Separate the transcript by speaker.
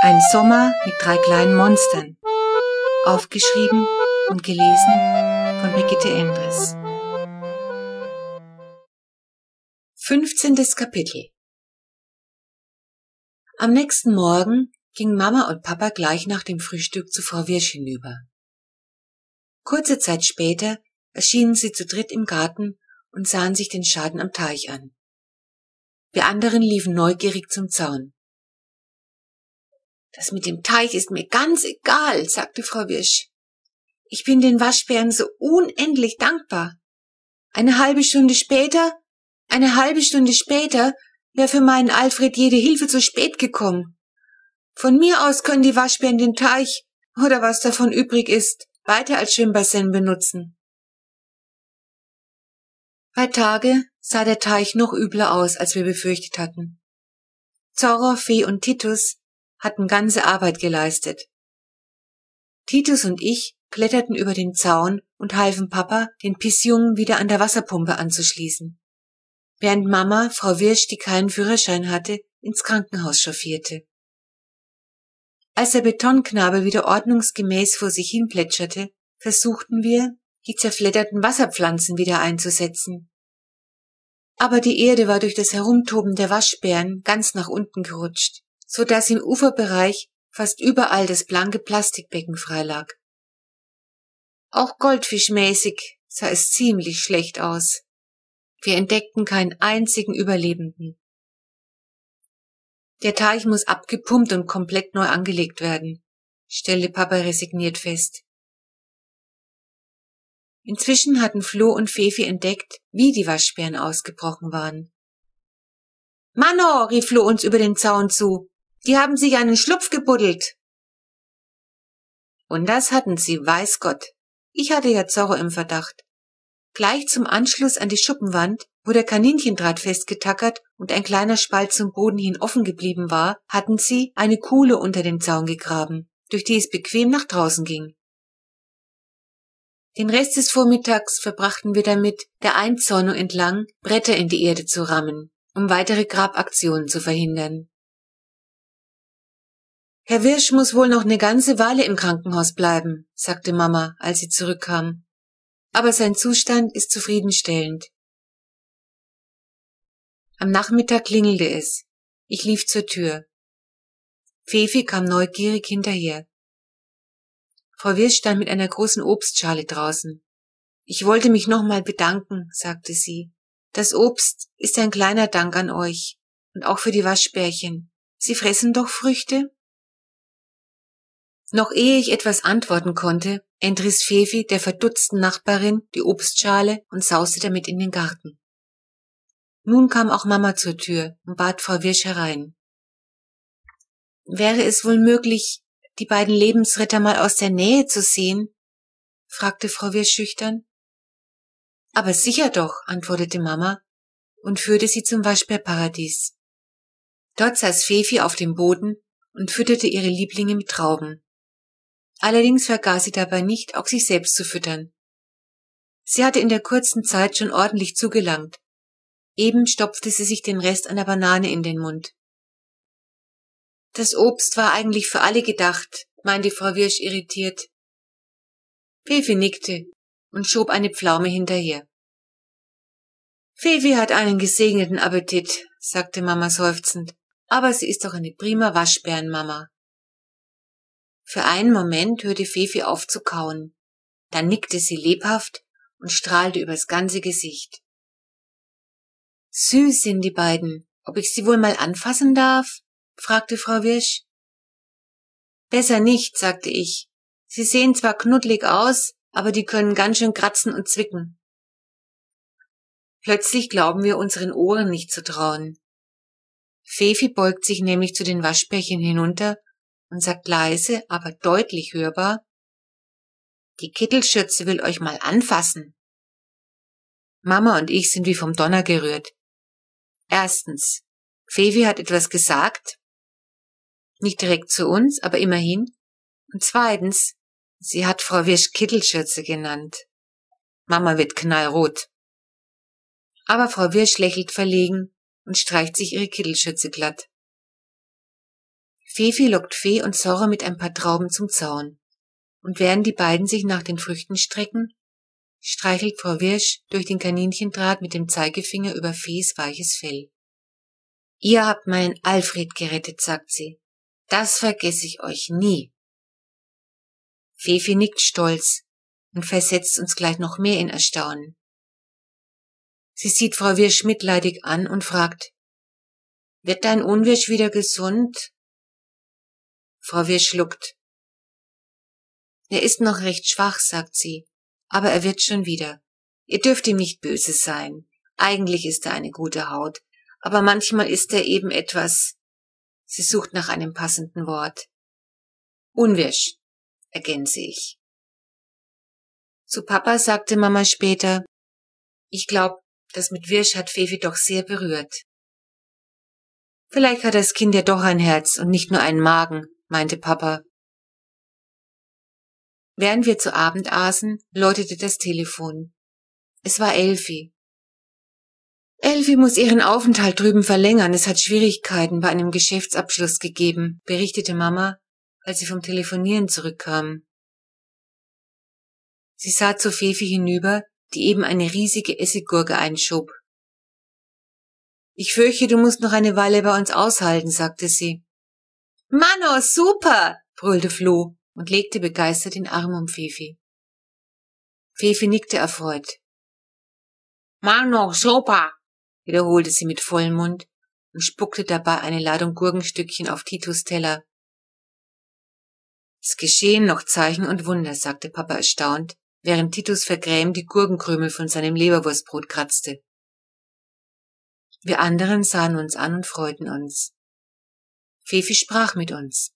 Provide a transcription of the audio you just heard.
Speaker 1: Ein Sommer mit drei kleinen Monstern. Aufgeschrieben und gelesen von Brigitte Endres. 15. Kapitel Am nächsten Morgen ging Mama und Papa gleich nach dem Frühstück zu Frau Wirsch hinüber. Kurze Zeit später erschienen sie zu dritt im Garten und sahen sich den Schaden am Teich an. Wir anderen liefen neugierig zum Zaun. Das mit dem Teich ist mir ganz egal, sagte Frau Wirsch. Ich bin den Waschbären so unendlich dankbar. Eine halbe Stunde später, eine halbe Stunde später wäre für meinen Alfred jede Hilfe zu spät gekommen. Von mir aus können die Waschbären den Teich oder was davon übrig ist, weiter als Schwimmbassin benutzen. Bei Tage sah der Teich noch übler aus, als wir befürchtet hatten. Zorro, Fee und Titus hatten ganze Arbeit geleistet. Titus und ich kletterten über den Zaun und halfen Papa, den Pissjungen wieder an der Wasserpumpe anzuschließen, während Mama, Frau Wirsch, die keinen Führerschein hatte, ins Krankenhaus chauffierte. Als der Betonknabe wieder ordnungsgemäß vor sich hin plätscherte, versuchten wir, die zerfledderten Wasserpflanzen wieder einzusetzen. Aber die Erde war durch das Herumtoben der Waschbären ganz nach unten gerutscht so dass im Uferbereich fast überall das blanke Plastikbecken freilag. Auch goldfischmäßig sah es ziemlich schlecht aus. Wir entdeckten keinen einzigen Überlebenden. Der Teich muss abgepumpt und komplett neu angelegt werden, stellte Papa resigniert fest. Inzwischen hatten Flo und Fefi entdeckt, wie die Waschbären ausgebrochen waren. Mano, rief Flo uns über den Zaun zu. Die haben sich einen Schlupf gebuddelt. Und das hatten sie, weiß Gott. Ich hatte ja Zorro im Verdacht. Gleich zum Anschluss an die Schuppenwand, wo der Kaninchendraht festgetackert und ein kleiner Spalt zum Boden hin offen geblieben war, hatten sie eine Kuhle unter den Zaun gegraben, durch die es bequem nach draußen ging. Den Rest des Vormittags verbrachten wir damit, der Einzäunung entlang Bretter in die Erde zu rammen, um weitere Grabaktionen zu verhindern. Herr Wirsch muss wohl noch eine ganze Weile im Krankenhaus bleiben, sagte Mama, als sie zurückkam. Aber sein Zustand ist zufriedenstellend. Am Nachmittag klingelte es. Ich lief zur Tür. Fefi kam neugierig hinterher. Frau Wirsch stand mit einer großen Obstschale draußen. Ich wollte mich nochmal bedanken, sagte sie. Das Obst ist ein kleiner Dank an euch und auch für die Waschbärchen. Sie fressen doch Früchte? Noch ehe ich etwas antworten konnte, entriss Fefi der verdutzten Nachbarin die Obstschale und sauste damit in den Garten. Nun kam auch Mama zur Tür und bat Frau Wirsch herein. Wäre es wohl möglich, die beiden Lebensretter mal aus der Nähe zu sehen? fragte Frau Wirsch schüchtern. Aber sicher doch, antwortete Mama und führte sie zum Waschbärparadies. Dort saß Fefi auf dem Boden und fütterte ihre Lieblinge mit Trauben. Allerdings vergaß sie dabei nicht, auch sich selbst zu füttern. Sie hatte in der kurzen Zeit schon ordentlich zugelangt. Eben stopfte sie sich den Rest einer Banane in den Mund. Das Obst war eigentlich für alle gedacht, meinte Frau Wirsch irritiert. Fefi nickte und schob eine Pflaume hinterher. Fefi hat einen gesegneten Appetit, sagte Mama seufzend, aber sie ist doch eine prima Waschbärenmama. Für einen Moment hörte Fefi auf zu kauen. Dann nickte sie lebhaft und strahlte übers ganze Gesicht. Süß sind die beiden. Ob ich sie wohl mal anfassen darf? fragte Frau Wirsch. Besser nicht, sagte ich. Sie sehen zwar knuddelig aus, aber die können ganz schön kratzen und zwicken. Plötzlich glauben wir unseren Ohren nicht zu trauen. Fefi beugt sich nämlich zu den Waschbärchen hinunter und sagt leise, aber deutlich hörbar, die Kittelschürze will euch mal anfassen. Mama und ich sind wie vom Donner gerührt. Erstens, Fevi hat etwas gesagt, nicht direkt zu uns, aber immerhin. Und zweitens, sie hat Frau Wirsch Kittelschürze genannt. Mama wird knallrot. Aber Frau Wirsch lächelt verlegen und streicht sich ihre Kittelschürze glatt. Fefi lockt Fee und Zorro mit ein paar Trauben zum Zaun. Und während die beiden sich nach den Früchten strecken, streichelt Frau Wirsch durch den Kaninchendraht mit dem Zeigefinger über Fees weiches Fell. Ihr habt meinen Alfred gerettet, sagt sie. Das vergesse ich euch nie. Fefi nickt stolz und versetzt uns gleich noch mehr in Erstaunen. Sie sieht Frau Wirsch mitleidig an und fragt, wird dein Unwirsch wieder gesund? Frau Wirsch schluckt. Er ist noch recht schwach, sagt sie, aber er wird schon wieder. Ihr dürft ihm nicht böse sein. Eigentlich ist er eine gute Haut, aber manchmal ist er eben etwas. Sie sucht nach einem passenden Wort. Unwirsch, ergänze ich. Zu Papa sagte Mama später, ich glaub, das mit Wirsch hat Fevi doch sehr berührt. Vielleicht hat das Kind ja doch ein Herz und nicht nur einen Magen, meinte Papa. Während wir zu Abend aßen, läutete das Telefon. Es war Elfi. Elfi muss ihren Aufenthalt drüben verlängern. Es hat Schwierigkeiten bei einem Geschäftsabschluss gegeben, berichtete Mama, als sie vom Telefonieren zurückkam. Sie sah zu Fefi hinüber, die eben eine riesige Essiggurke einschob. Ich fürchte, du musst noch eine Weile bei uns aushalten, sagte sie. Mano, super! brüllte Flo und legte begeistert den Arm um Fefi. Fefi nickte erfreut. Mano, super! wiederholte sie mit vollem Mund und spuckte dabei eine Ladung Gurkenstückchen auf Titus Teller. Es geschehen noch Zeichen und Wunder, sagte Papa erstaunt, während Titus vergrämt die Gurkenkrümel von seinem Leberwurstbrot kratzte. Wir anderen sahen uns an und freuten uns. Fefi sprach mit uns.